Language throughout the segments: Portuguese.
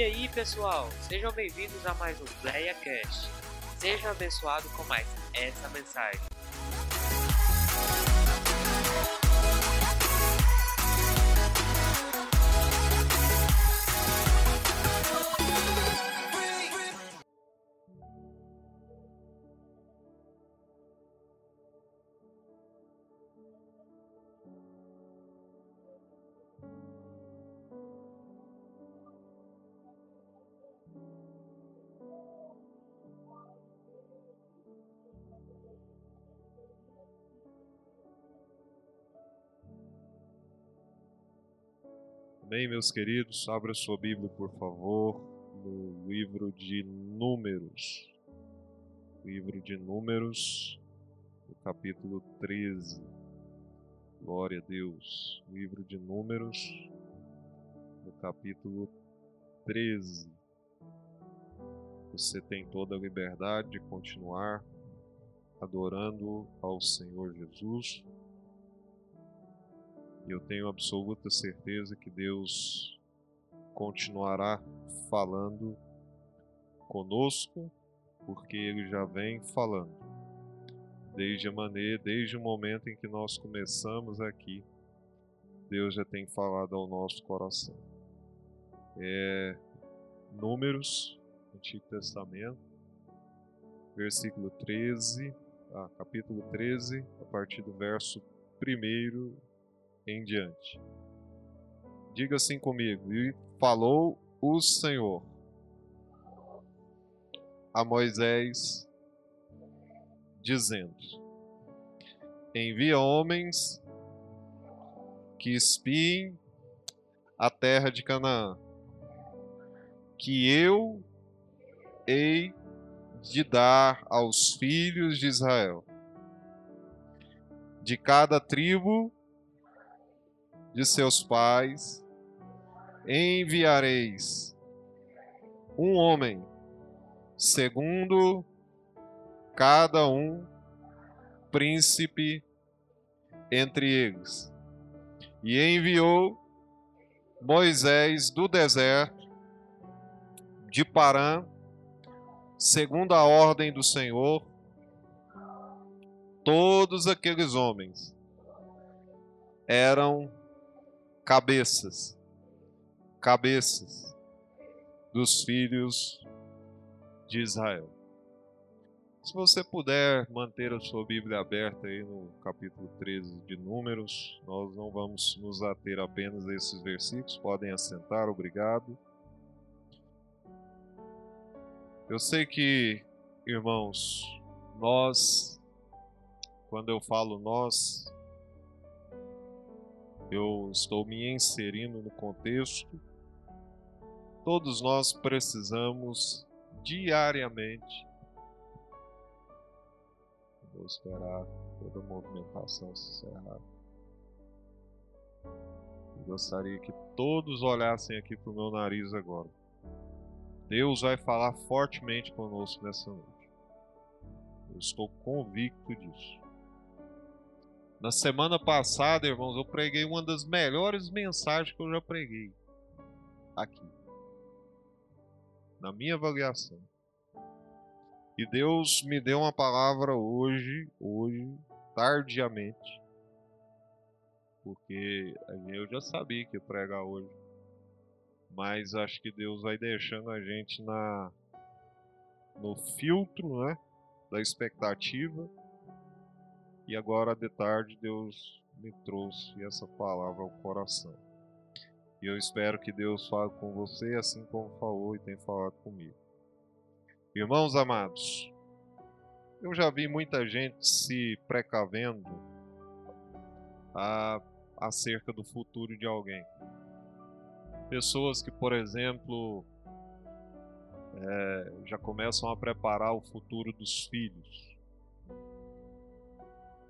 E aí, pessoal, sejam bem-vindos a mais um PlayaCast. Seja abençoado com mais essa mensagem. Amém, meus queridos? Abra sua Bíblia, por favor, no livro de Números. Livro de Números, no capítulo 13. Glória a Deus. Livro de Números, no capítulo 13. Você tem toda a liberdade de continuar adorando ao Senhor Jesus e eu tenho absoluta certeza que Deus continuará falando conosco, porque Ele já vem falando. Desde a maneira, desde o momento em que nós começamos aqui, Deus já tem falado ao nosso coração. É, números, Antigo Testamento, versículo 13, ah, capítulo 13, a partir do verso 1 em diante. Diga assim comigo: E falou o Senhor a Moisés, dizendo: Envia homens que espiem a terra de Canaã, que eu hei de dar aos filhos de Israel. De cada tribo de seus pais, enviareis um homem, segundo cada um príncipe entre eles. E enviou Moisés do deserto de Parã, segundo a ordem do Senhor, todos aqueles homens eram cabeças, cabeças dos filhos de Israel. Se você puder manter a sua Bíblia aberta aí no capítulo 13 de Números, nós não vamos nos ater apenas a esses versículos, podem assentar, obrigado. Eu sei que, irmãos, nós, quando eu falo nós, eu estou me inserindo no contexto. Todos nós precisamos diariamente. Vou esperar toda a movimentação se encerrar. Eu gostaria que todos olhassem aqui para o meu nariz agora. Deus vai falar fortemente conosco nessa noite. Eu estou convicto disso. Na semana passada, irmãos, eu preguei uma das melhores mensagens que eu já preguei aqui. Na minha avaliação. E Deus me deu uma palavra hoje, hoje, tardiamente. Porque eu já sabia que ia pregar hoje. Mas acho que Deus vai deixando a gente na no filtro, né, da expectativa e agora de tarde Deus me trouxe essa palavra ao coração. E eu espero que Deus fale com você assim como falou e tem falado comigo. Irmãos amados, eu já vi muita gente se precavendo a, acerca do futuro de alguém. Pessoas que, por exemplo, é, já começam a preparar o futuro dos filhos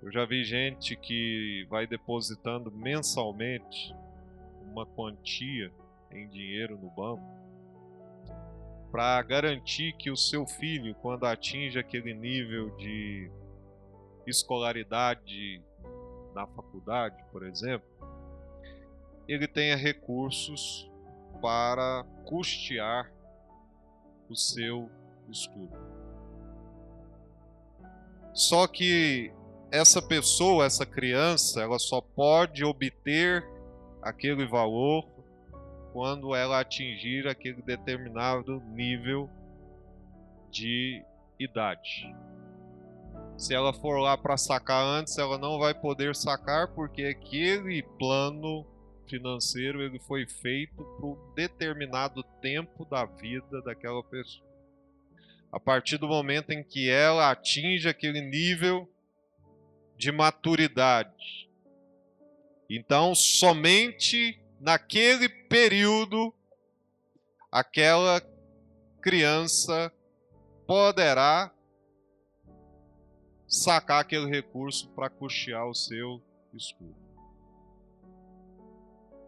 eu já vi gente que vai depositando mensalmente uma quantia em dinheiro no banco para garantir que o seu filho, quando atinge aquele nível de escolaridade na faculdade, por exemplo, ele tenha recursos para custear o seu estudo. Só que essa pessoa, essa criança, ela só pode obter aquele valor quando ela atingir aquele determinado nível de idade. Se ela for lá para sacar antes, ela não vai poder sacar porque aquele plano financeiro ele foi feito para um determinado tempo da vida daquela pessoa. A partir do momento em que ela atinge aquele nível de maturidade. Então, somente naquele período, aquela criança poderá sacar aquele recurso para custear o seu estudo.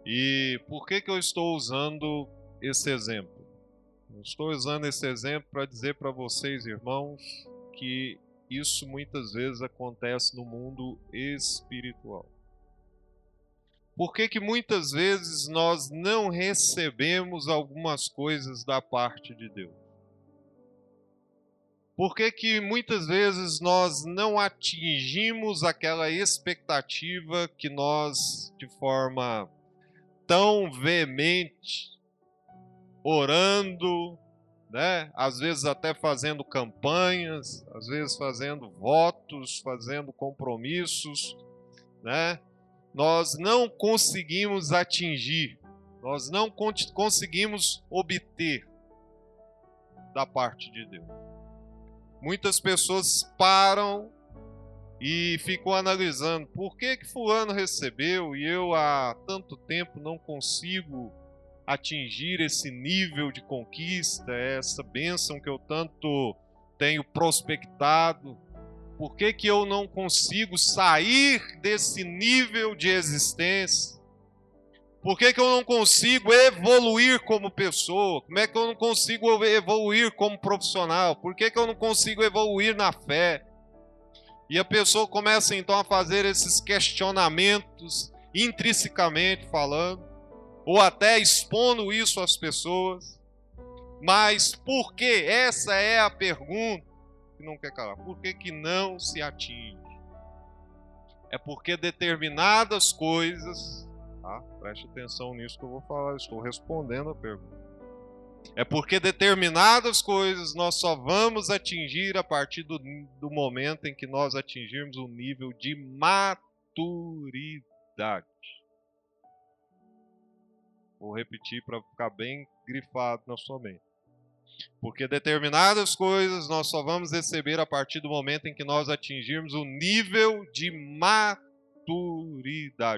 E por que, que eu estou usando esse exemplo? Estou usando esse exemplo para dizer para vocês, irmãos, que isso muitas vezes acontece no mundo espiritual. Por que, que muitas vezes nós não recebemos algumas coisas da parte de Deus? Por que, que muitas vezes nós não atingimos aquela expectativa que nós, de forma tão veemente, orando, né? às vezes até fazendo campanhas, às vezes fazendo votos, fazendo compromissos, né? nós não conseguimos atingir, nós não conseguimos obter da parte de Deus. Muitas pessoas param e ficam analisando por que que fulano recebeu e eu há tanto tempo não consigo atingir esse nível de conquista, essa bênção que eu tanto tenho prospectado? Por que, que eu não consigo sair desse nível de existência? Por que, que eu não consigo evoluir como pessoa? Como é que eu não consigo evoluir como profissional? Por que, que eu não consigo evoluir na fé? E a pessoa começa então a fazer esses questionamentos intrinsecamente falando ou até expondo isso às pessoas. Mas por que? Essa é a pergunta que não quer calar. Por que, que não se atinge? É porque determinadas coisas, tá? preste atenção nisso que eu vou falar, estou respondendo a pergunta. É porque determinadas coisas nós só vamos atingir a partir do, do momento em que nós atingirmos um nível de maturidade. Vou repetir para ficar bem grifado na sua mente. Porque determinadas coisas nós só vamos receber a partir do momento em que nós atingirmos o nível de maturidade.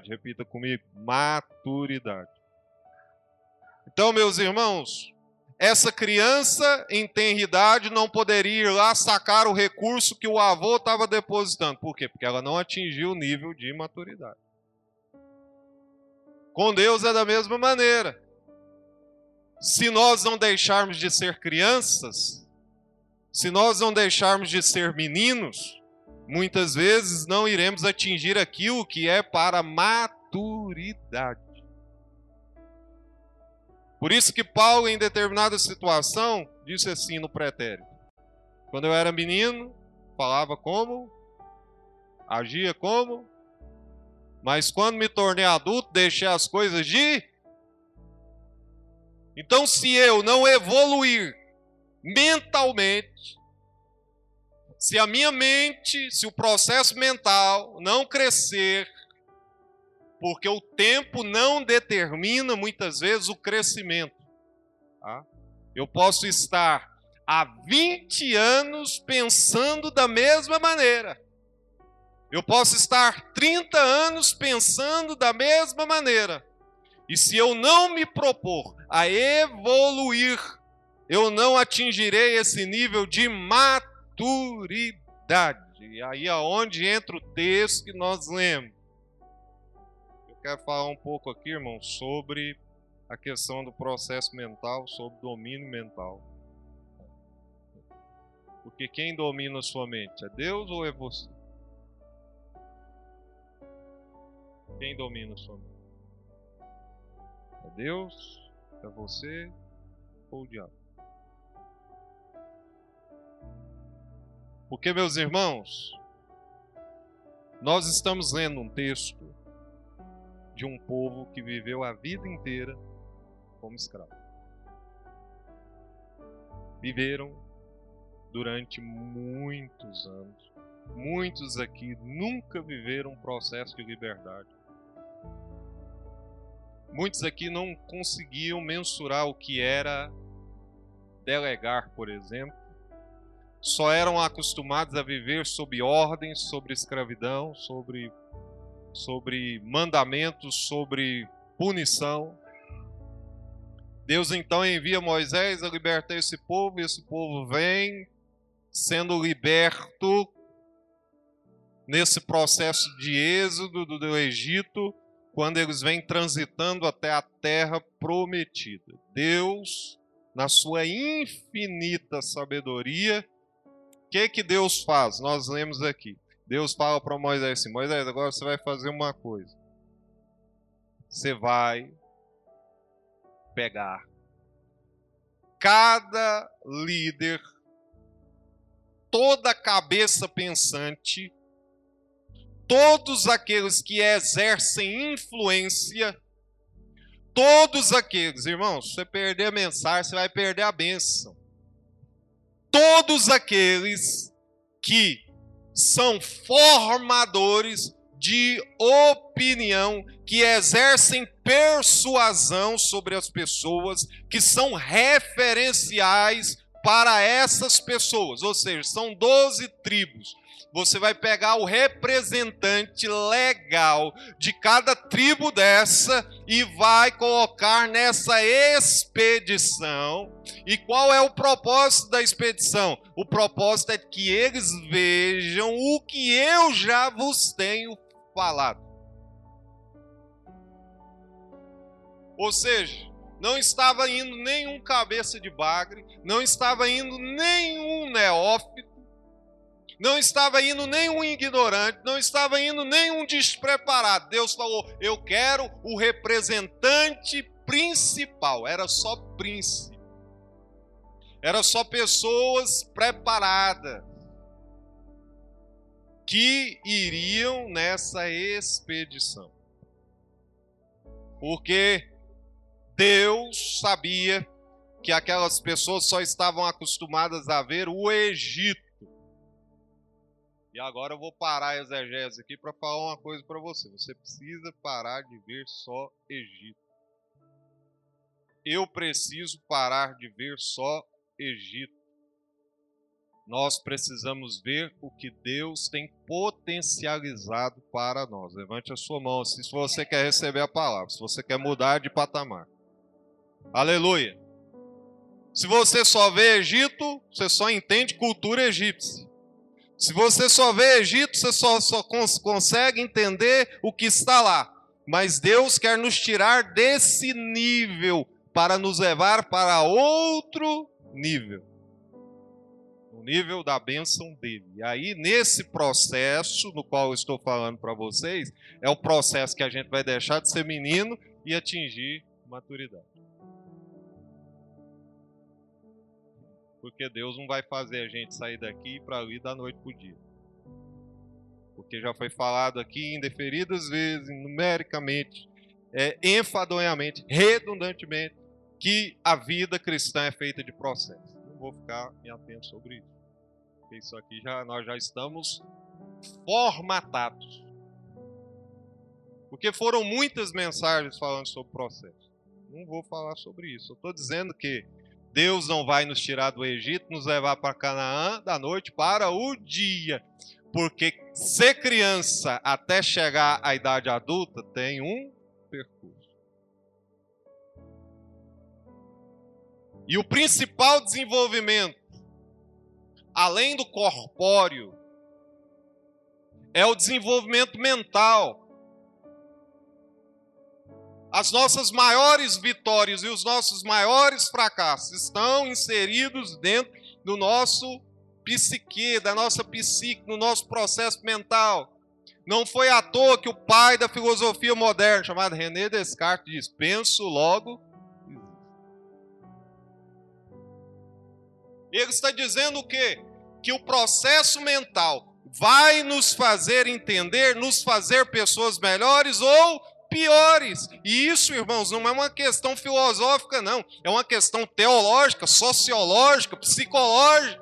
Repita comigo: maturidade. Então, meus irmãos, essa criança em tenridade não poderia ir lá sacar o recurso que o avô estava depositando. Por quê? Porque ela não atingiu o nível de maturidade. Com Deus é da mesma maneira. Se nós não deixarmos de ser crianças, se nós não deixarmos de ser meninos, muitas vezes não iremos atingir aquilo que é para maturidade. Por isso que Paulo, em determinada situação, disse assim no pretérito: Quando eu era menino, falava como, agia como, mas quando me tornei adulto, deixei as coisas de. Então, se eu não evoluir mentalmente, se a minha mente, se o processo mental não crescer, porque o tempo não determina muitas vezes o crescimento. Tá? Eu posso estar há 20 anos pensando da mesma maneira. Eu posso estar 30 anos pensando da mesma maneira. E se eu não me propor a evoluir, eu não atingirei esse nível de maturidade. E aí aonde entra o texto que nós lemos. Eu quero falar um pouco aqui, irmão, sobre a questão do processo mental, sobre domínio mental. Porque quem domina a sua mente? É Deus ou é você? Quem domina a sua? É Deus? É você ou o diabo? Porque, meus irmãos, nós estamos lendo um texto de um povo que viveu a vida inteira como escravo. Viveram durante muitos anos. Muitos aqui nunca viveram um processo de liberdade. Muitos aqui não conseguiam mensurar o que era delegar, por exemplo. Só eram acostumados a viver sob ordens, sobre escravidão, sobre, sobre mandamentos, sobre punição. Deus então envia Moisés a libertar esse povo, e esse povo vem sendo liberto nesse processo de êxodo do, do Egito quando eles vêm transitando até a terra prometida. Deus, na sua infinita sabedoria, o que que Deus faz? Nós lemos aqui. Deus fala para Moisés assim: Moisés, agora você vai fazer uma coisa. Você vai pegar cada líder, toda cabeça pensante, todos aqueles que exercem influência, todos aqueles, irmãos, se você perder a mensagem, você vai perder a bênção. Todos aqueles que são formadores de opinião, que exercem persuasão sobre as pessoas, que são referenciais para essas pessoas, ou seja, são 12 tribos você vai pegar o representante legal de cada tribo dessa e vai colocar nessa expedição. E qual é o propósito da expedição? O propósito é que eles vejam o que eu já vos tenho falado. Ou seja, não estava indo nenhum cabeça de bagre, não estava indo nenhum neófito, não estava indo nenhum ignorante, não estava indo nenhum despreparado. Deus falou: Eu quero o representante principal. Era só príncipe. Era só pessoas preparadas que iriam nessa expedição. Porque Deus sabia que aquelas pessoas só estavam acostumadas a ver o Egito e agora eu vou parar a exegese aqui para falar uma coisa para você. Você precisa parar de ver só Egito. Eu preciso parar de ver só Egito. Nós precisamos ver o que Deus tem potencializado para nós. Levante a sua mão assim, se você quer receber a palavra, se você quer mudar de patamar. Aleluia. Se você só vê Egito, você só entende cultura egípcia. Se você só vê Egito, você só, só cons consegue entender o que está lá. Mas Deus quer nos tirar desse nível para nos levar para outro nível o nível da bênção dele. E aí, nesse processo, no qual eu estou falando para vocês, é o processo que a gente vai deixar de ser menino e atingir maturidade. Porque Deus não vai fazer a gente sair daqui para ali da noite para o dia. Porque já foi falado aqui indeferidas vezes, numericamente, é, enfadonhamente, redundantemente, que a vida cristã é feita de processos. Não vou ficar me atento sobre isso. Porque isso aqui já, nós já estamos formatados. Porque foram muitas mensagens falando sobre processo. Não vou falar sobre isso. Eu estou dizendo que Deus não vai nos tirar do Egito, nos levar para Canaã da noite para o dia. Porque ser criança até chegar à idade adulta tem um percurso. E o principal desenvolvimento, além do corpóreo, é o desenvolvimento mental. As nossas maiores vitórias e os nossos maiores fracassos estão inseridos dentro do nosso psique, da nossa psique, no nosso processo mental. Não foi à toa que o pai da filosofia moderna, chamado René Descartes, diz: penso logo. Ele está dizendo o quê? Que o processo mental vai nos fazer entender, nos fazer pessoas melhores ou piores. E isso, irmãos, não é uma questão filosófica, não. É uma questão teológica, sociológica, psicológica.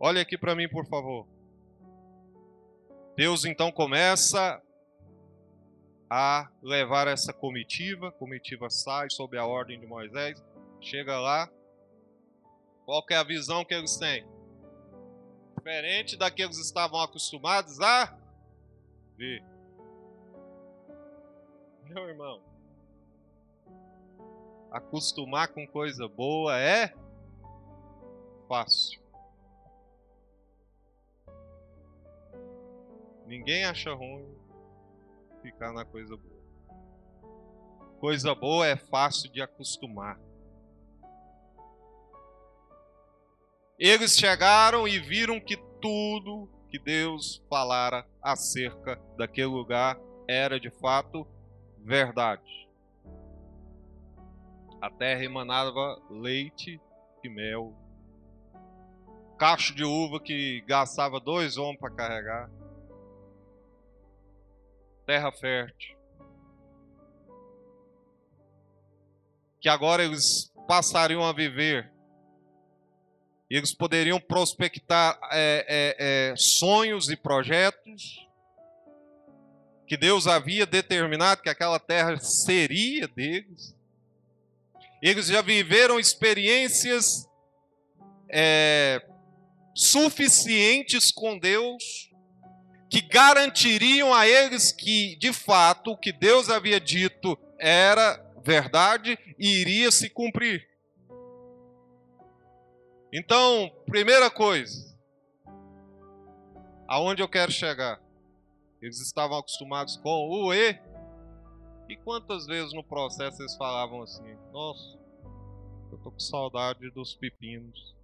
Olha aqui para mim, por favor. Deus então começa a levar essa comitiva, a comitiva sai sob a ordem de Moisés, chega lá. Qual é a visão que eles têm? Diferente da que estavam acostumados a ver. Meu irmão, acostumar com coisa boa é fácil. Ninguém acha ruim ficar na coisa boa. Coisa boa é fácil de acostumar. Eles chegaram e viram que tudo que Deus falara acerca daquele lugar era de fato verdade. A terra emanava leite e mel. Cacho de uva que gastava dois homens para carregar terra fértil. Que agora eles passariam a viver. E eles poderiam prospectar é, é, é, sonhos e projetos que Deus havia determinado que aquela terra seria deles. Eles já viveram experiências é, suficientes com Deus que garantiriam a eles que, de fato, o que Deus havia dito era verdade e iria se cumprir. Então, primeira coisa, aonde eu quero chegar? Eles estavam acostumados com o E. E quantas vezes no processo eles falavam assim: Nossa, eu estou com saudade dos pepinos.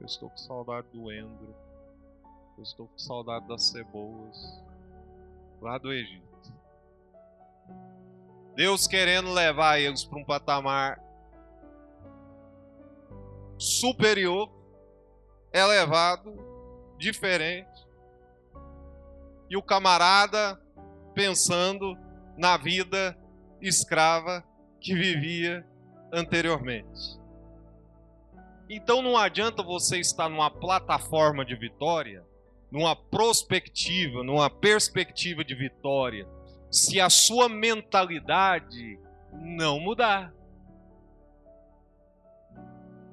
Eu estou com saudade do endro. Eu estou com saudade das cebolas lá do Egito. Deus querendo levar eles para um patamar superior, elevado, diferente. E o camarada pensando na vida escrava que vivia anteriormente. Então não adianta você estar numa plataforma de vitória numa prospectiva, numa perspectiva de vitória, se a sua mentalidade não mudar.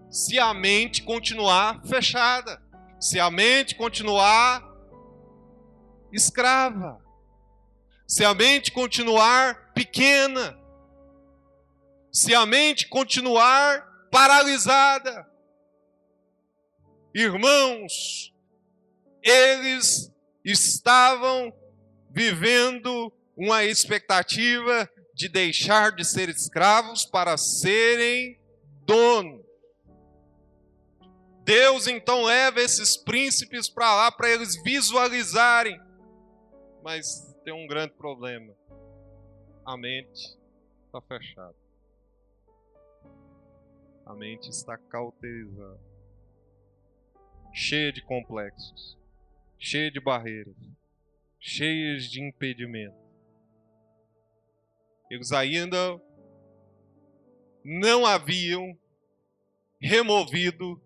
Se a mente continuar fechada, se a mente continuar escrava, se a mente continuar pequena, se a mente continuar paralisada. Irmãos, eles estavam vivendo uma expectativa de deixar de ser escravos para serem donos. Deus então leva esses príncipes para lá para eles visualizarem. Mas tem um grande problema. A mente está fechada. A mente está cauterizada. Cheia de complexos cheia de barreiras, cheias de impedimentos. Eles ainda não haviam removido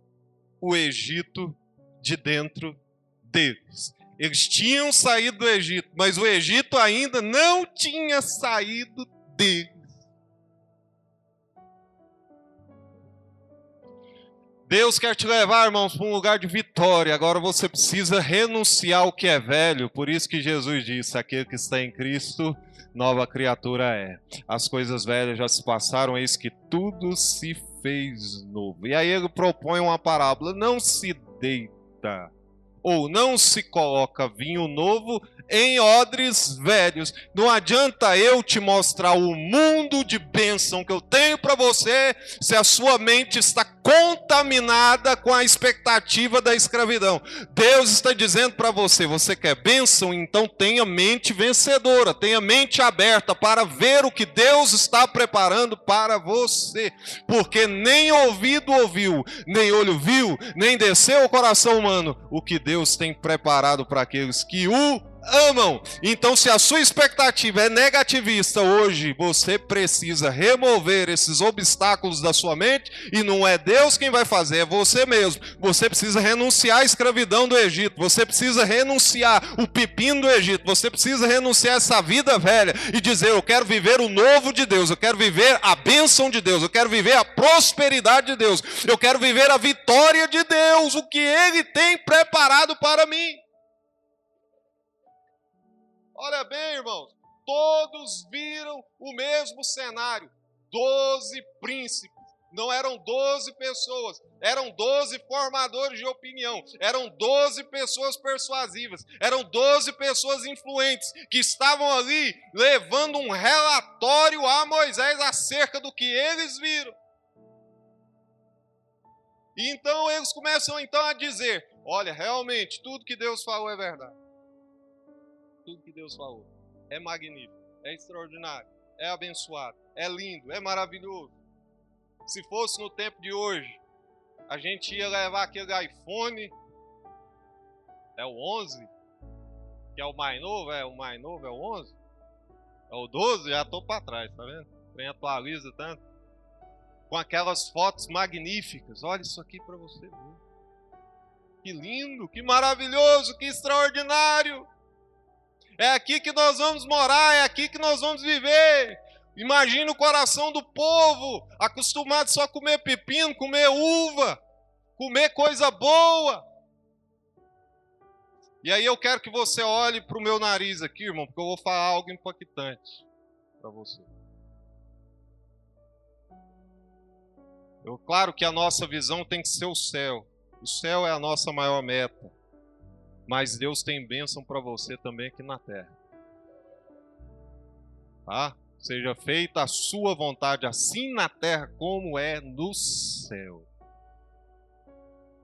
o Egito de dentro deles. Eles tinham saído do Egito, mas o Egito ainda não tinha saído deles. Deus quer te levar, irmãos, para um lugar de vitória. Agora você precisa renunciar ao que é velho. Por isso que Jesus disse: aquele que está em Cristo, nova criatura é. As coisas velhas já se passaram, eis que tudo se fez novo. E aí ele propõe uma parábola: não se deita ou não se coloca vinho novo em odres velhos. Não adianta eu te mostrar o mundo de bênção que eu tenho para você se a sua mente está contaminada com a expectativa da escravidão. Deus está dizendo para você: você quer bênção? Então tenha mente vencedora, tenha mente aberta para ver o que Deus está preparando para você, porque nem ouvido ouviu, nem olho viu, nem desceu o coração humano o que Deus tem preparado para aqueles que o amam. Então, se a sua expectativa é negativista hoje, você precisa remover esses obstáculos da sua mente e não é Deus quem vai fazer, é você mesmo. Você precisa renunciar à escravidão do Egito, você precisa renunciar o pepino do Egito, você precisa renunciar essa vida velha e dizer: Eu quero viver o novo de Deus, eu quero viver a bênção de Deus, eu quero viver a prosperidade de Deus, eu quero viver a vitória de Deus, o que Ele tem preparado para mim. Olha bem, irmãos, todos viram o mesmo cenário: doze príncipes. Não eram doze pessoas, eram doze formadores de opinião, eram doze pessoas persuasivas, eram doze pessoas influentes que estavam ali levando um relatório a Moisés acerca do que eles viram. E então eles começam então a dizer: olha, realmente tudo que Deus falou é verdade tudo que Deus falou. É magnífico, é extraordinário, é abençoado, é lindo, é maravilhoso. Se fosse no tempo de hoje, a gente ia levar aquele iPhone, é o 11, que é o mais novo, é o mais novo, é o 11? É o 12, já estou para trás, tá vendo? Vem atualiza tanto. Com aquelas fotos magníficas. Olha isso aqui para você ver. Que lindo, que maravilhoso, que extraordinário. É aqui que nós vamos morar, é aqui que nós vamos viver. Imagina o coração do povo, acostumado só a comer pepino, comer uva, comer coisa boa. E aí eu quero que você olhe para o meu nariz aqui, irmão, porque eu vou falar algo impactante para você. Eu, claro que a nossa visão tem que ser o céu. O céu é a nossa maior meta. Mas Deus tem bênção para você também aqui na terra. Tá? Seja feita a sua vontade, assim na terra como é no céu.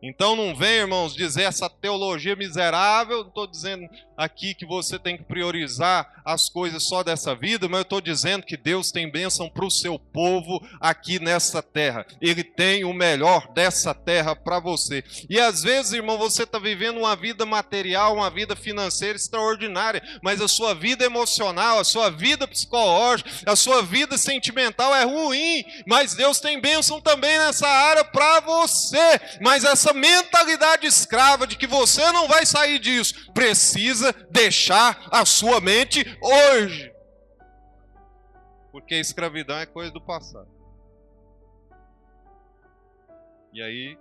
Então não vem, irmãos, dizer essa teologia miserável. Não estou dizendo aqui que você tem que priorizar as coisas só dessa vida, mas eu estou dizendo que Deus tem bênção para o seu povo aqui nessa terra. Ele tem o melhor dessa terra para você. E às vezes, irmão, você está vivendo uma vida material, uma vida financeira extraordinária, mas a sua vida emocional, a sua vida psicológica, a sua vida sentimental é ruim. Mas Deus tem bênção também nessa área para você. Mas essa mentalidade escrava de que você não vai sair disso precisa precisa deixar a sua mente hoje. Porque escravidão é coisa do passado. E aí,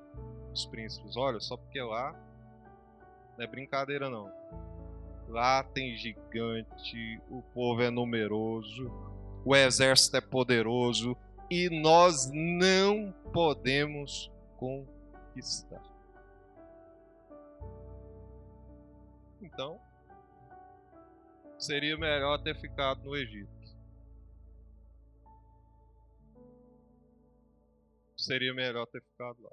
os príncipes, olha, só porque lá não é brincadeira não. Lá tem gigante, o povo é numeroso, o exército é poderoso e nós não podemos conquistar. Então, seria melhor ter ficado no Egito. Seria melhor ter ficado lá.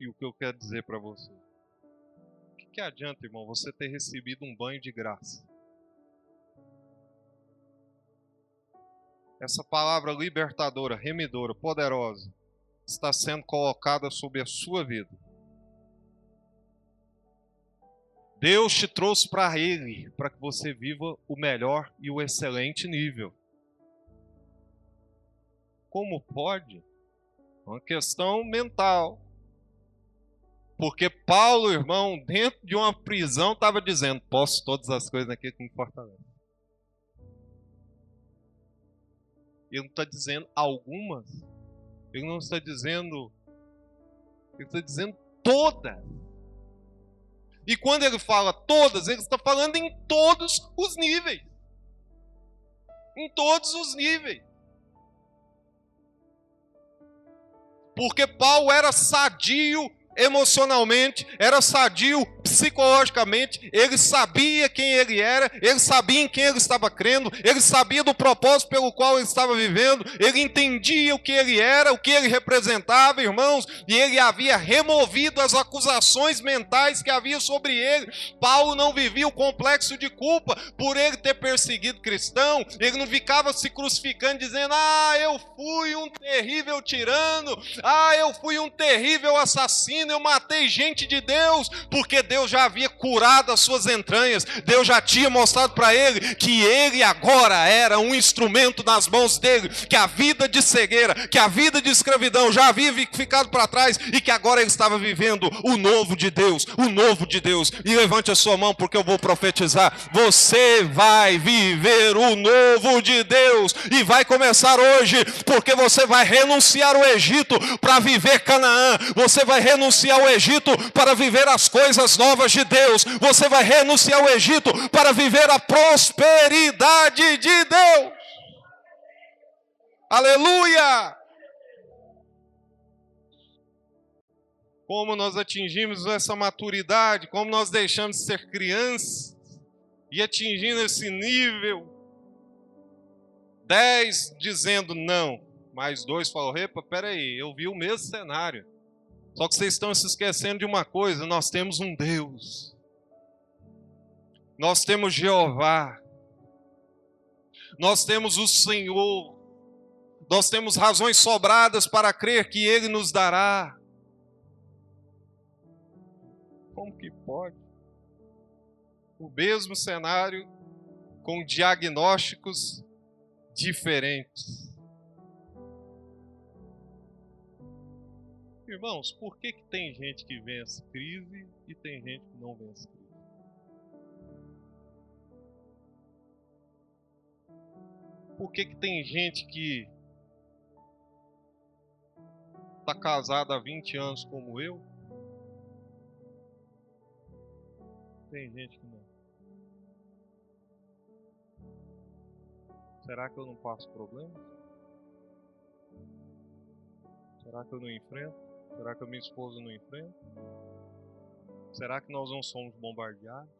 E o que eu quero dizer para você? O que, que adianta, irmão, você ter recebido um banho de graça? Essa palavra libertadora, remidora, poderosa, está sendo colocada sobre a sua vida. Deus te trouxe para Ele, para que você viva o melhor e o excelente nível. Como pode? Uma questão mental. Porque Paulo, irmão, dentro de uma prisão, estava dizendo: Posso todas as coisas naquele que me fortalece. Ele não está dizendo algumas. Ele não está dizendo. Ele está dizendo todas. E quando ele fala todas, ele está falando em todos os níveis. Em todos os níveis. Porque Paulo era sadio emocionalmente, era sadio psicologicamente, ele sabia quem ele era, ele sabia em quem ele estava crendo, ele sabia do propósito pelo qual ele estava vivendo, ele entendia o que ele era, o que ele representava, irmãos, e ele havia removido as acusações mentais que havia sobre ele. Paulo não vivia o complexo de culpa por ele ter perseguido cristão, ele não ficava se crucificando dizendo: "Ah, eu fui um terrível tirano, ah, eu fui um terrível assassino, eu matei gente de Deus", porque Deus já havia curado as suas entranhas, Deus já tinha mostrado para ele que ele agora era um instrumento nas mãos dele, que a vida de cegueira, que a vida de escravidão já havia ficado para trás e que agora ele estava vivendo o novo de Deus, o novo de Deus. E levante a sua mão porque eu vou profetizar: você vai viver o novo de Deus e vai começar hoje, porque você vai renunciar o Egito para viver Canaã, você vai renunciar o Egito para viver as coisas novas de Deus. Você vai renunciar ao Egito para viver a prosperidade de Deus. Aleluia! Como nós atingimos essa maturidade, como nós deixamos de ser crianças e atingindo esse nível. Dez dizendo não, mais dois falou: Epa, peraí, eu vi o mesmo cenário. Só que vocês estão se esquecendo de uma coisa: nós temos um Deus, nós temos Jeová, nós temos o Senhor, nós temos razões sobradas para crer que Ele nos dará. Como que pode? O mesmo cenário com diagnósticos diferentes. Irmãos, por que, que tem gente que vence crise e tem gente que não vence crise? Por que, que tem gente que está casada há 20 anos como eu? Tem gente que não. Será que eu não passo problemas? Será que eu não enfrento? Será que a minha esposa não enfrenta? Será que nós não somos bombardeados?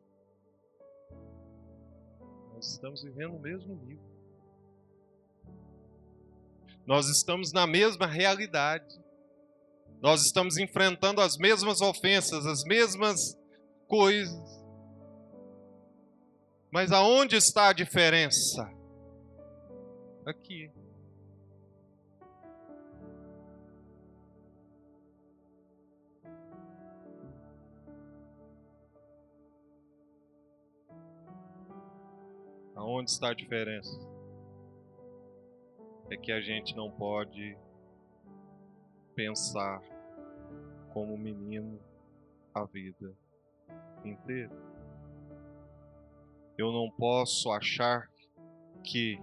Nós estamos vivendo o mesmo nível. Nós estamos na mesma realidade. Nós estamos enfrentando as mesmas ofensas, as mesmas coisas. Mas aonde está a diferença? Aqui. Aonde está a diferença? É que a gente não pode pensar como menino a vida inteira. Eu não posso achar que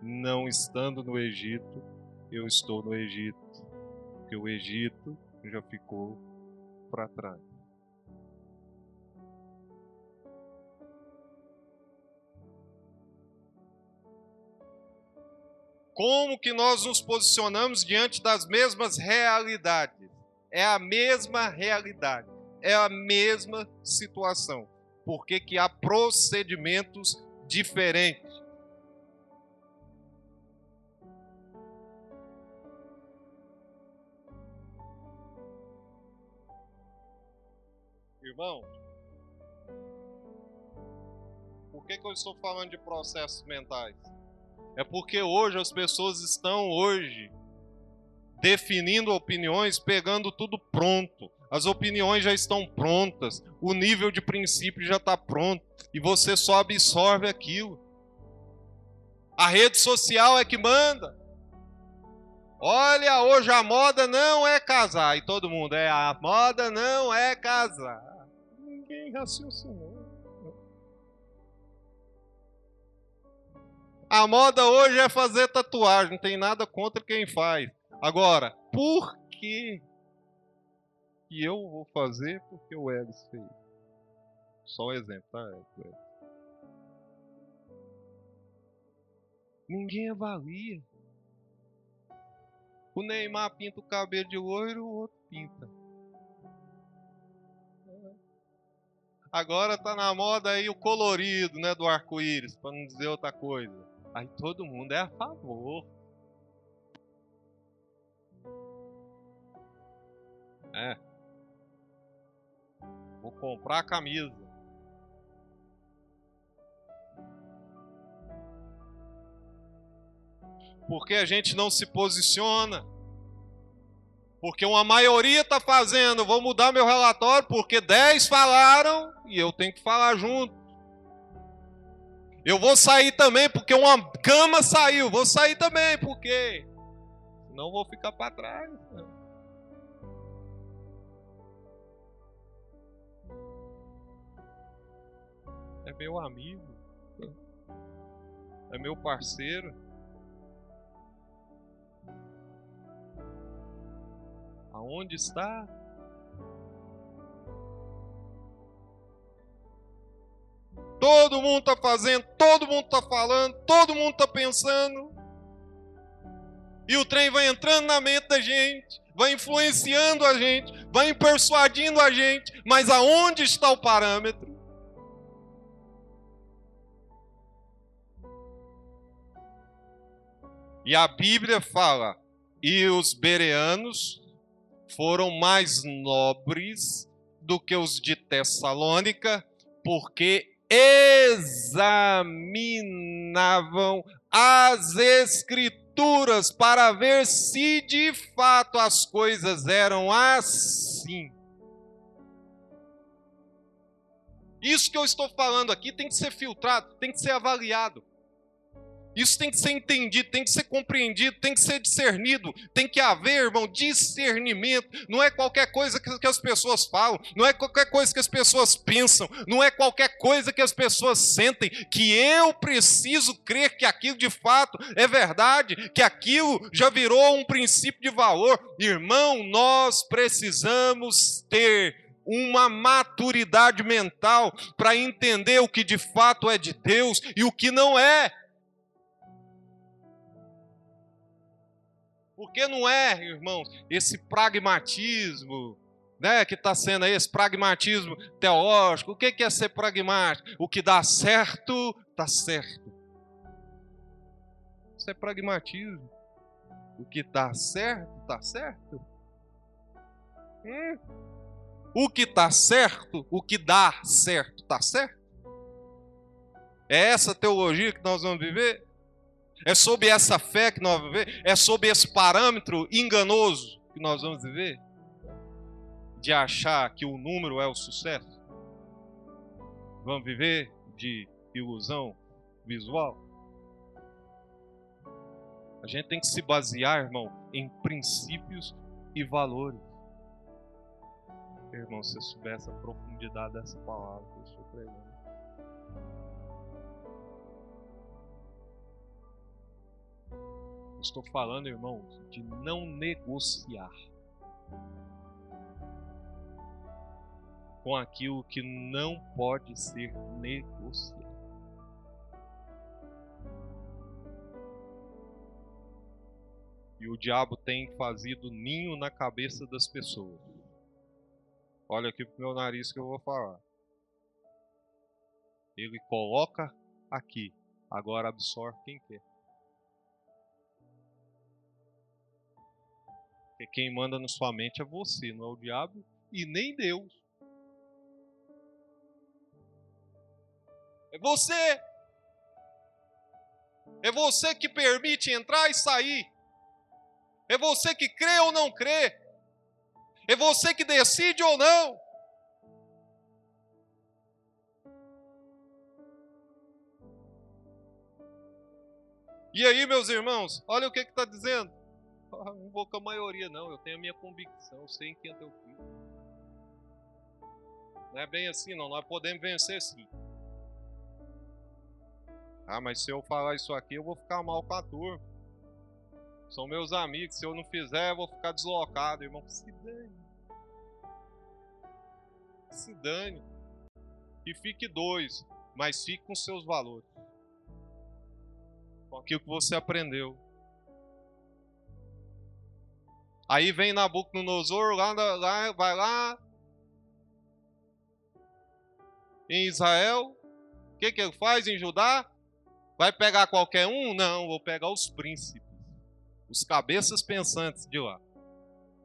não estando no Egito, eu estou no Egito, porque o Egito já ficou para trás. Como que nós nos posicionamos diante das mesmas realidades? É a mesma realidade, é a mesma situação. Porque que há procedimentos diferentes. Irmão, por que, que eu estou falando de processos mentais? É porque hoje as pessoas estão hoje definindo opiniões, pegando tudo pronto. As opiniões já estão prontas, o nível de princípio já está pronto e você só absorve aquilo. A rede social é que manda. Olha, hoje a moda não é casar. E todo mundo é a moda não é casar. Ninguém raciocinou. A moda hoje é fazer tatuagem, não tem nada contra quem faz. Agora, por que que eu vou fazer porque o Ellis fez? Só um exemplo, tá? Ninguém avalia. O Neymar pinta o cabelo de loiro, o outro pinta. agora tá na moda aí o colorido, né, do arco-íris, para não dizer outra coisa. Aí todo mundo é a favor. É. Vou comprar a camisa. Porque a gente não se posiciona. Porque uma maioria está fazendo, vou mudar meu relatório porque 10 falaram e eu tenho que falar junto. Eu vou sair também porque uma cama saiu, vou sair também porque não vou ficar para trás. É meu amigo, é meu parceiro. Aonde está? Todo mundo está fazendo, todo mundo está falando, todo mundo está pensando. E o trem vai entrando na mente da gente, vai influenciando a gente, vai persuadindo a gente, mas aonde está o parâmetro? E a Bíblia fala: e os bereanos foram mais nobres do que os de Tessalônica, porque examinavam as Escrituras para ver se de fato as coisas eram assim. Isso que eu estou falando aqui tem que ser filtrado, tem que ser avaliado. Isso tem que ser entendido, tem que ser compreendido, tem que ser discernido, tem que haver, irmão, discernimento. Não é qualquer coisa que, as pessoas falam, não é qualquer coisa que as pessoas pensam, não é qualquer coisa que as pessoas sentem, que eu preciso crer que aquilo de fato é verdade, que aquilo já virou um princípio de valor. Irmão, nós precisamos ter uma maturidade mental para entender o que de fato é de Deus e o que não é. Porque não é, irmãos, esse pragmatismo, né, que está sendo aí, esse pragmatismo teológico. O que é ser pragmático? O que dá certo, está certo. Isso é pragmatismo. O que dá certo, está certo. Hum. O que está certo, o que dá certo, está certo. É essa teologia que nós vamos viver? É sob essa fé que nós vamos viver? É sob esse parâmetro enganoso que nós vamos viver? De achar que o número é o sucesso? Vamos viver de ilusão visual? A gente tem que se basear, irmão, em princípios e valores. Irmão, se você soubesse a profundidade dessa palavra que eu estou pregando. Estou falando, irmãos, de não negociar com aquilo que não pode ser negociado. E o diabo tem fazido ninho na cabeça das pessoas. Olha aqui pro meu nariz que eu vou falar. Ele coloca aqui, agora absorve quem quer. Porque quem manda na sua mente é você, não é o diabo e nem Deus. É você. É você que permite entrar e sair. É você que crê ou não crê. É você que decide ou não. E aí, meus irmãos, olha o que está dizendo não vou com a maioria, não. Eu tenho a minha convicção, eu sei em quem é teu filho. Não é bem assim, não. Nós podemos vencer sim. Ah, mas se eu falar isso aqui, eu vou ficar mal com a turma. São meus amigos. Se eu não fizer, eu vou ficar deslocado, irmão. Se dane. Se dane. E fique dois, mas fique com seus valores. Com aquilo que você aprendeu. Aí vem Nabucodonosor, lá, lá, vai lá. em Israel? O que, que ele faz em Judá? Vai pegar qualquer um? Não, vou pegar os príncipes, os cabeças pensantes de lá.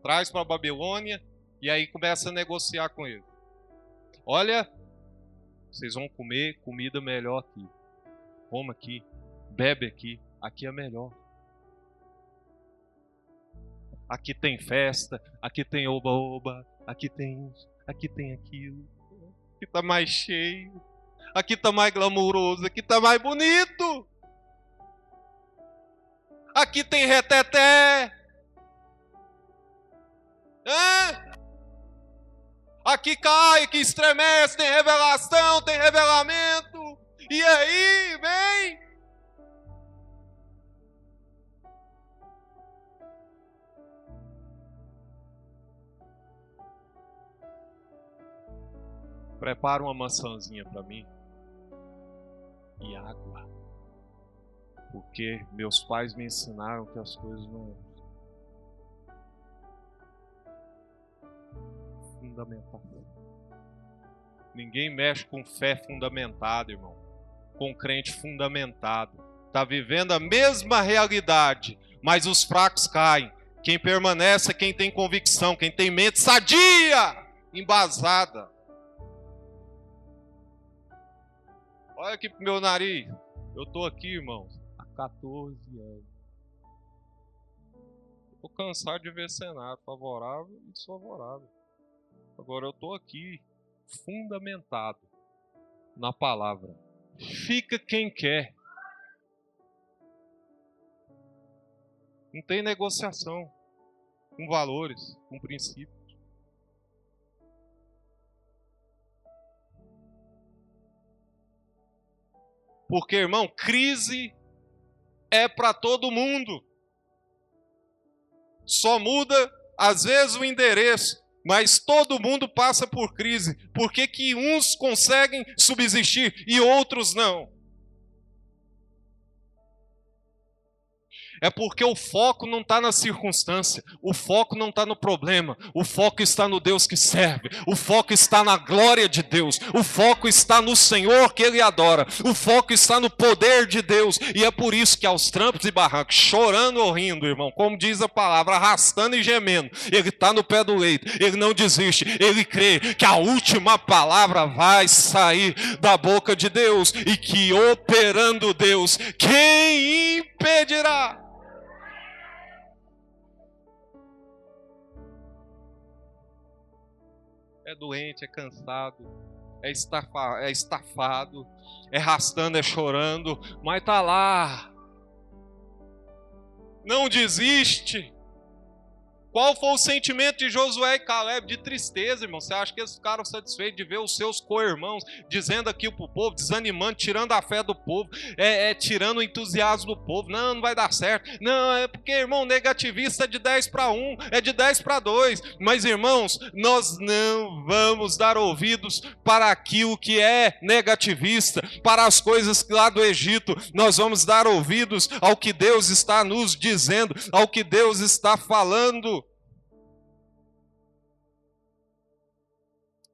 Traz para Babilônia e aí começa a negociar com ele. Olha, vocês vão comer comida melhor aqui. Coma aqui, bebe aqui, aqui é melhor. Aqui tem festa, aqui tem oba-oba, aqui tem isso, aqui tem aquilo. Aqui está mais cheio, aqui está mais glamouroso, aqui está mais bonito. Aqui tem reteté. Hã? Aqui cai, aqui estremece, tem revelação, tem revelamento. E aí, vem. Prepara uma maçãzinha para mim e água. Porque meus pais me ensinaram que as coisas não fundamental. Ninguém mexe com fé fundamentada, irmão. Com crente fundamentado. Está vivendo a mesma realidade, mas os fracos caem. Quem permanece é quem tem convicção, quem tem mente sadia, embasada. Olha aqui pro meu nariz. Eu tô aqui, irmãos, há 14 anos. Estou cansado de ver cenário favorável e desfavorável. Agora eu estou aqui fundamentado na palavra. Fica quem quer. Não tem negociação com valores, com princípios. Porque, irmão, crise é para todo mundo. Só muda, às vezes, o endereço mas todo mundo passa por crise. Por que, que uns conseguem subsistir e outros não? É porque o foco não está na circunstância, o foco não está no problema, o foco está no Deus que serve, o foco está na glória de Deus, o foco está no Senhor que ele adora, o foco está no poder de Deus, e é por isso que aos trampos e barrancos, chorando ou rindo, irmão, como diz a palavra, arrastando e gemendo, ele está no pé do leito, ele não desiste, ele crê que a última palavra vai sair da boca de Deus, e que operando Deus, quem impedirá? É doente, é cansado, é, estafa, é estafado, é rastando, é chorando, mas está lá. Não desiste. Qual foi o sentimento de Josué e Caleb? De tristeza, irmão. Você acha que eles ficaram satisfeitos de ver os seus co-irmãos dizendo aquilo para o povo, desanimando, tirando a fé do povo, é, é, tirando o entusiasmo do povo? Não, não vai dar certo. Não, é porque, irmão, negativista é de 10 para 1, é de 10 para 2. Mas, irmãos, nós não vamos dar ouvidos para aquilo que é negativista, para as coisas lá do Egito. Nós vamos dar ouvidos ao que Deus está nos dizendo, ao que Deus está falando.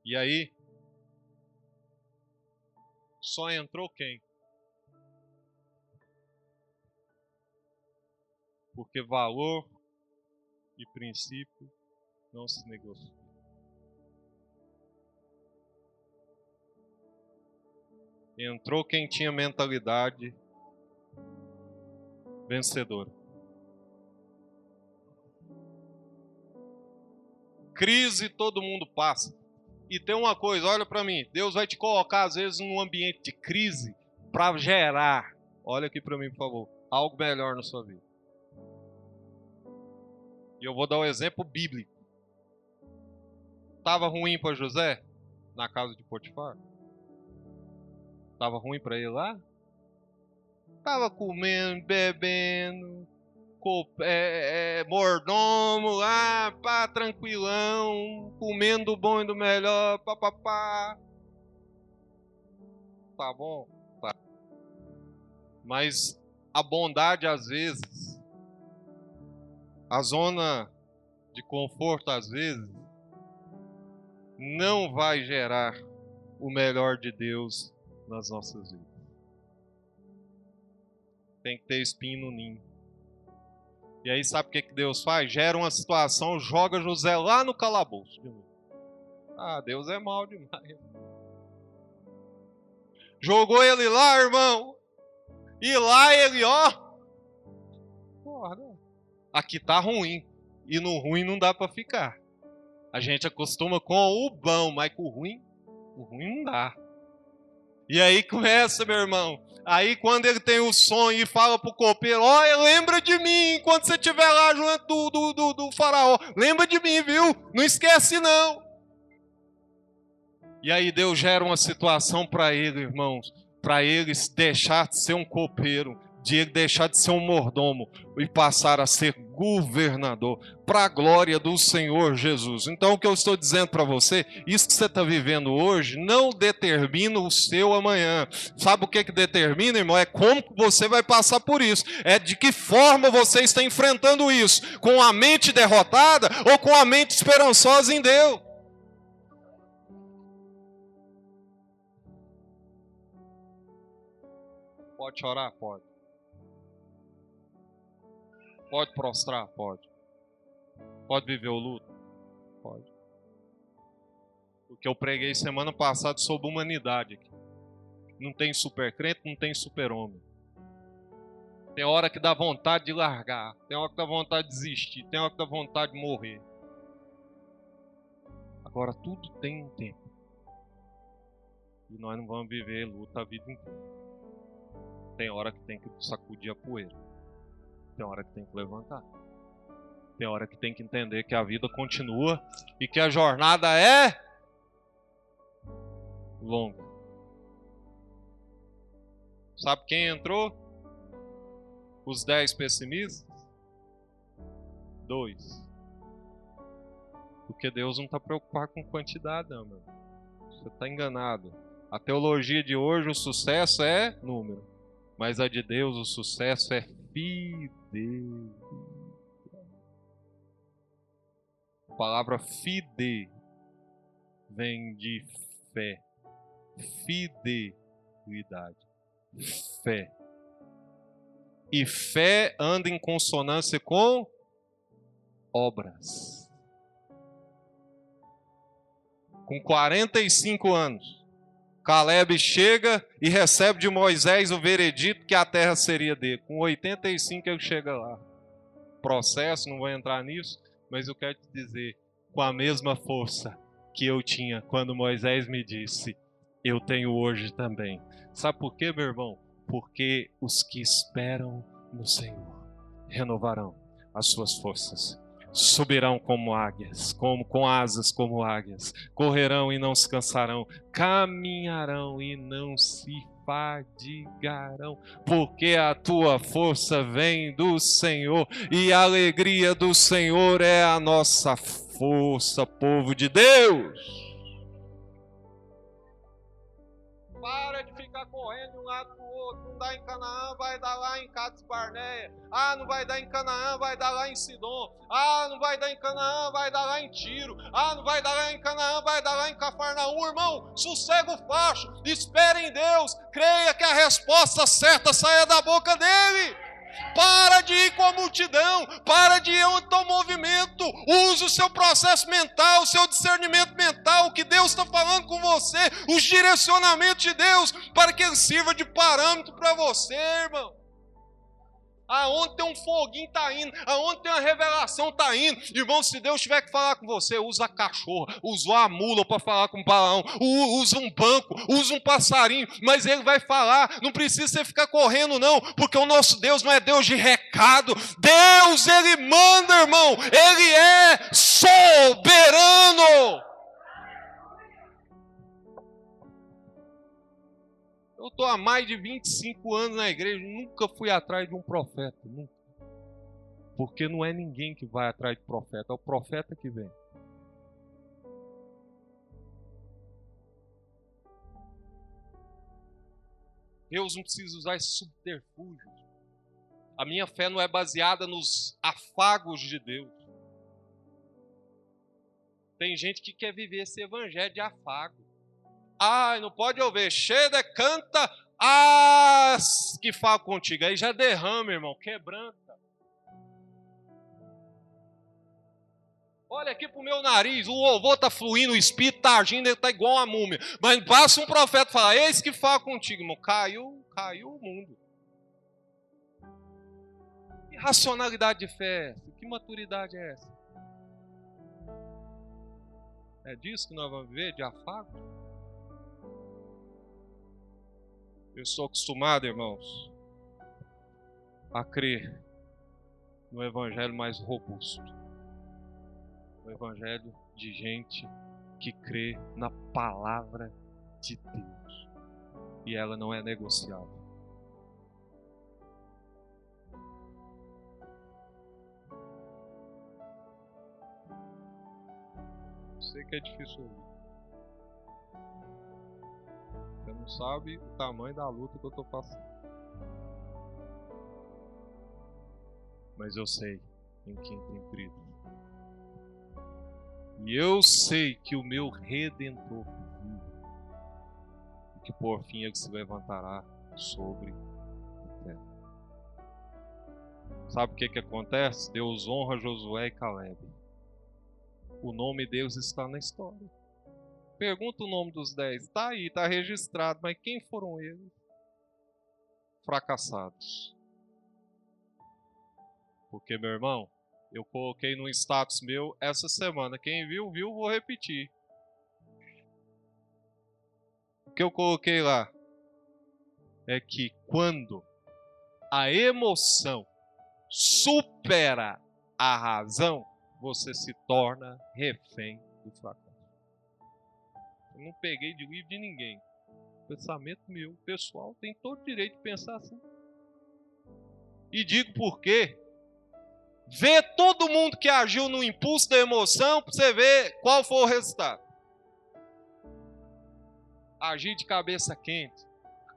E aí, só entrou quem? Porque valor e princípio não se negociam. Entrou quem tinha mentalidade vencedora. Crise todo mundo passa. E tem uma coisa, olha para mim, Deus vai te colocar às vezes num ambiente de crise para gerar, olha aqui para mim, por favor, algo melhor na sua vida. E eu vou dar um exemplo bíblico. Tava ruim para José na casa de Potifar? Tava ruim para ele lá? Tava comendo, bebendo, é, é, mordomo lá, pá, tranquilão, comendo do bom e do melhor, pá, pá, pá. Tá bom? Tá. Mas a bondade às vezes, a zona de conforto às vezes, não vai gerar o melhor de Deus nas nossas vidas. Tem que ter espinho no ninho. E aí, sabe o que, que Deus faz? Gera uma situação, joga José lá no calabouço. Ah, Deus é mal demais. Jogou ele lá, irmão. E lá ele, ó. Porra, né? aqui tá ruim. E no ruim não dá para ficar. A gente acostuma com o bom, mas com o ruim, o ruim não dá. E aí começa, meu irmão. Aí quando ele tem o sonho e fala pro copeiro, olha, lembra de mim quando você estiver lá junto do, do, do, do faraó. Lembra de mim, viu? Não esquece não. E aí Deus gera uma situação para ele, irmãos, para eles deixar de ser um copeiro, ele deixar de ser um mordomo e passar a ser governador, para a glória do Senhor Jesus. Então, o que eu estou dizendo para você, isso que você está vivendo hoje, não determina o seu amanhã. Sabe o que, que determina, irmão? É como você vai passar por isso. É de que forma você está enfrentando isso. Com a mente derrotada ou com a mente esperançosa em Deus. Pode chorar? Pode. Pode prostrar? Pode. Pode viver o luto? Pode. O que eu preguei semana passada sobre humanidade aqui. Não tem super crente, não tem super homem. Tem hora que dá vontade de largar, tem hora que dá vontade de desistir, tem hora que dá vontade de morrer. Agora tudo tem um tempo. E nós não vamos viver luta a vida inteira. Tem hora que tem que sacudir a poeira. Tem hora que tem que levantar. Tem hora que tem que entender que a vida continua e que a jornada é longa. Sabe quem entrou? Os dez pessimistas? Dois. Porque Deus não está preocupado com quantidade, não, meu. Você está enganado. A teologia de hoje, o sucesso é número. Mas a de Deus, o sucesso é fidelidade. A palavra fide vem de fé. Fidelidade. Fé. E fé anda em consonância com obras. Com 45 anos, Caleb chega e recebe de Moisés o veredito que a terra seria dele. Com 85 ele chega lá. Processo, não vou entrar nisso, mas eu quero te dizer, com a mesma força que eu tinha quando Moisés me disse, eu tenho hoje também. Sabe por quê, meu irmão? Porque os que esperam no Senhor renovarão as suas forças subirão como águias, como com asas como águias, correrão e não se cansarão, caminharão e não se fadigarão, porque a tua força vem do Senhor e a alegria do Senhor é a nossa força, povo de Deus. Ficar correndo de um lado para o outro. Não dá em Canaã, vai dar lá em Cades Barneia. Ah, não vai dar em Canaã, vai dar lá em Sidom. Ah, não vai dar em Canaã, vai dar lá em Tiro. Ah, não vai dar lá em Canaã, vai dar lá em Cafarnaum. Irmão, sossega o facho. Espere em Deus. Creia que a resposta certa saia da boca dele. Para de ir com a multidão, para de ir onde está o movimento. Use o seu processo mental, o seu discernimento mental, o que Deus está falando com você, os direcionamentos de Deus, para que ele sirva de parâmetro para você, irmão. Aonde tem um foguinho está indo, aonde tem uma revelação está indo. Irmão, se Deus tiver que falar com você, usa a cachorra, usa a mula para falar com o balão, usa um banco, usa um passarinho, mas ele vai falar. Não precisa você ficar correndo, não, porque o nosso Deus não é Deus de recado. Deus, ele manda, irmão, ele é soberano. Eu estou há mais de 25 anos na igreja, nunca fui atrás de um profeta, nunca. Porque não é ninguém que vai atrás de profeta, é o profeta que vem. Deus não precisa usar esse subterfúgio. A minha fé não é baseada nos afagos de Deus. Tem gente que quer viver esse evangelho de afago Ai, não pode ouvir. Cheia canta, ah, que fala contigo. Aí já derrama, irmão, quebranta. Olha aqui pro meu nariz, o ovo tá fluindo, o espírito tá agindo, ele tá igual uma múmia. Mas passa um profeta e fala, eis que fala contigo, irmão. Caiu, caiu o mundo. Que racionalidade de fé é essa? Que maturidade é essa? É disso que nós vamos viver, de afago? Eu estou acostumado, irmãos, a crer no evangelho mais robusto o evangelho de gente que crê na palavra de Deus. E ela não é negociável. Sei que é difícil ouvir. Você não sabe o tamanho da luta que eu estou passando. Mas eu sei em quem tem crido. E eu sei que o meu redentor vive, e que por fim ele se levantará sobre a terra. Sabe o que, que acontece? Deus honra Josué e Caleb. O nome de Deus está na história. Pergunta o nome dos dez. Está aí, está registrado. Mas quem foram eles? Fracassados. Porque, meu irmão, eu coloquei no status meu essa semana. Quem viu, viu, vou repetir. O que eu coloquei lá é que quando a emoção supera a razão, você se torna refém do fracasso. Eu não peguei de livro de ninguém. Pensamento meu, pessoal, tem todo direito de pensar assim. E digo por quê? Vê todo mundo que agiu no impulso da emoção para você ver qual foi o resultado. Agir de cabeça quente.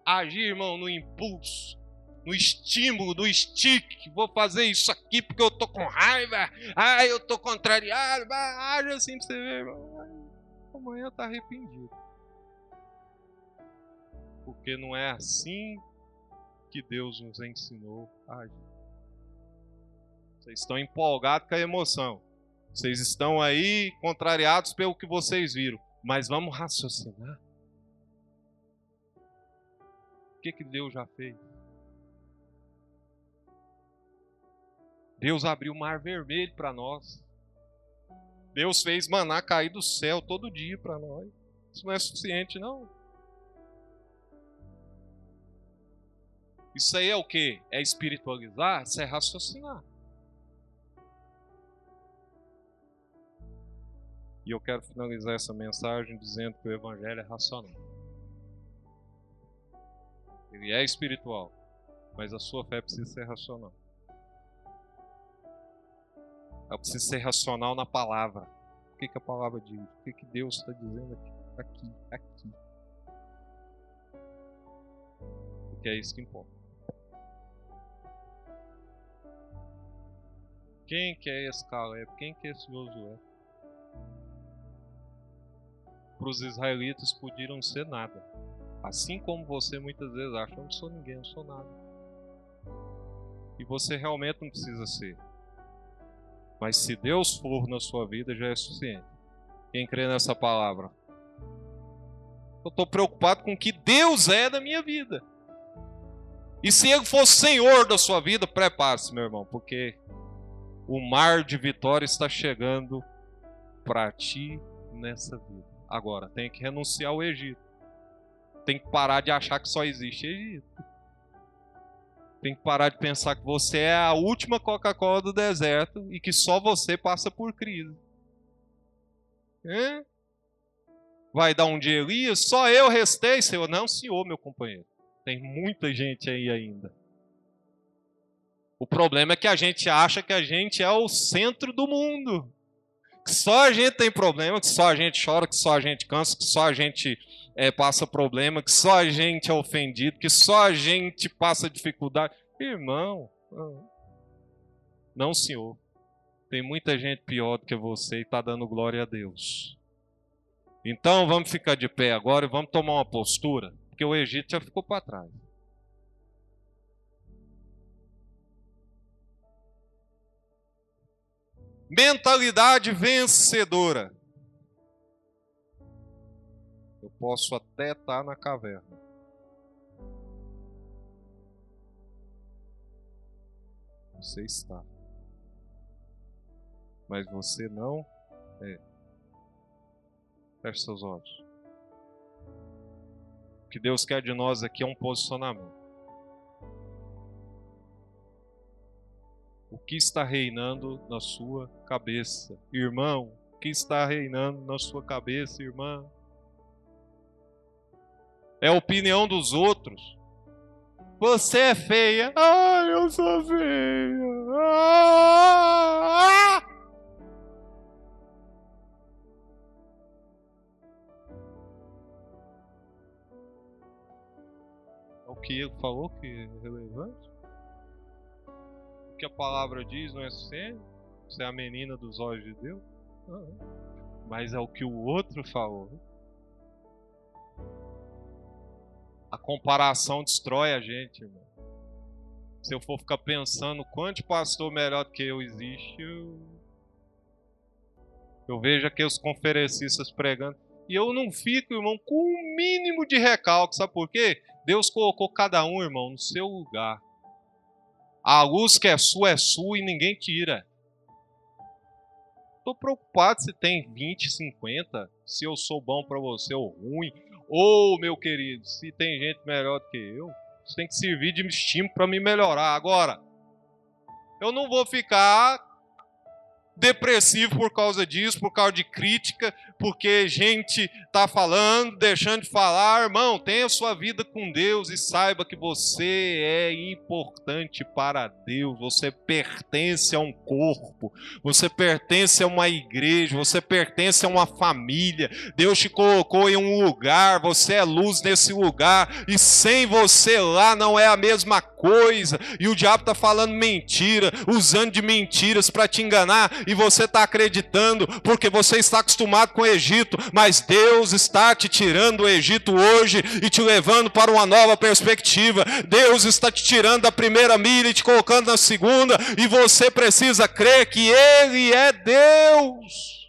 Agir, irmão, no impulso, no estímulo, no stick. Vou fazer isso aqui porque eu tô com raiva. Ai, eu tô contrariado. Age assim para você ver, irmão. Amanhã tá arrependido. Porque não é assim que Deus nos ensinou a agir. Vocês estão empolgados com a emoção. Vocês estão aí contrariados pelo que vocês viram. Mas vamos raciocinar. O que, que Deus já fez? Deus abriu o mar vermelho para nós. Deus fez maná cair do céu todo dia para nós. Isso não é suficiente, não. Isso aí é o que? É espiritualizar? Isso é raciocinar. E eu quero finalizar essa mensagem dizendo que o Evangelho é racional. Ele é espiritual, mas a sua fé precisa ser racional. Ela precisa ser racional na palavra. O que, que a palavra diz? O que, que Deus está dizendo aqui? Aqui, aqui. Porque é isso que importa. Quem que é esse Caleb? Quem que é esse Josué? para os israelitas podiam ser nada. Assim como você muitas vezes acha, eu não sou ninguém, eu não sou nada. E você realmente não precisa ser. Mas se Deus for na sua vida, já é suficiente. Quem crê nessa palavra? Eu estou preocupado com o que Deus é da minha vida. E se Ele for Senhor da sua vida, prepare-se, meu irmão, porque o mar de vitória está chegando para ti nessa vida. Agora, tem que renunciar ao Egito. Tem que parar de achar que só existe Egito. Tem que parar de pensar que você é a última Coca-Cola do deserto e que só você passa por crise. É? Vai dar um dia Elias? Só eu restei, Senhor. Não, senhor, meu companheiro. Tem muita gente aí ainda. O problema é que a gente acha que a gente é o centro do mundo que só a gente tem problema, que só a gente chora, que só a gente cansa, que só a gente é, passa problema, que só a gente é ofendido, que só a gente passa dificuldade. Irmão, não, senhor. Tem muita gente pior do que você e está dando glória a Deus. Então vamos ficar de pé agora e vamos tomar uma postura, porque o Egito já ficou para trás. Mentalidade vencedora. Posso até estar na caverna. Você está. Mas você não é. Feche seus olhos. O que Deus quer de nós aqui é um posicionamento. O que está reinando na sua cabeça, irmão? O que está reinando na sua cabeça, irmã? É a opinião dos outros. Você é feia. Ah, eu sou feia. Ah! É o que ele falou que é relevante? O que a palavra diz não é suficiente? Você é a menina dos olhos de Deus? Mas é o que o outro falou. A comparação destrói a gente, irmão. Se eu for ficar pensando quanto pastor melhor do que eu existe, eu, eu vejo aqui os conferencistas pregando. E eu não fico, irmão, com o um mínimo de recalque. Sabe por quê? Deus colocou cada um, irmão, no seu lugar. A luz que é sua é sua e ninguém tira. Estou preocupado se tem 20, 50, se eu sou bom para você ou ruim. Ô, oh, meu querido, se tem gente melhor do que eu, isso tem que servir de estímulo para me melhorar. Agora, eu não vou ficar depressivo por causa disso, por causa de crítica, porque gente está falando, deixando de falar. Irmão, tenha sua vida com Deus e saiba que você é importante para Deus. Você pertence a um corpo, você pertence a uma igreja, você pertence a uma família. Deus te colocou em um lugar, você é luz nesse lugar, e sem você lá não é a mesma coisa. E o diabo está falando mentira, usando de mentiras para te enganar, e você está acreditando, porque você está acostumado com o Egito, mas Deus está te tirando do Egito hoje e te levando para uma nova perspectiva. Deus está te tirando da primeira milha e te colocando na segunda, e você precisa crer que Ele é Deus.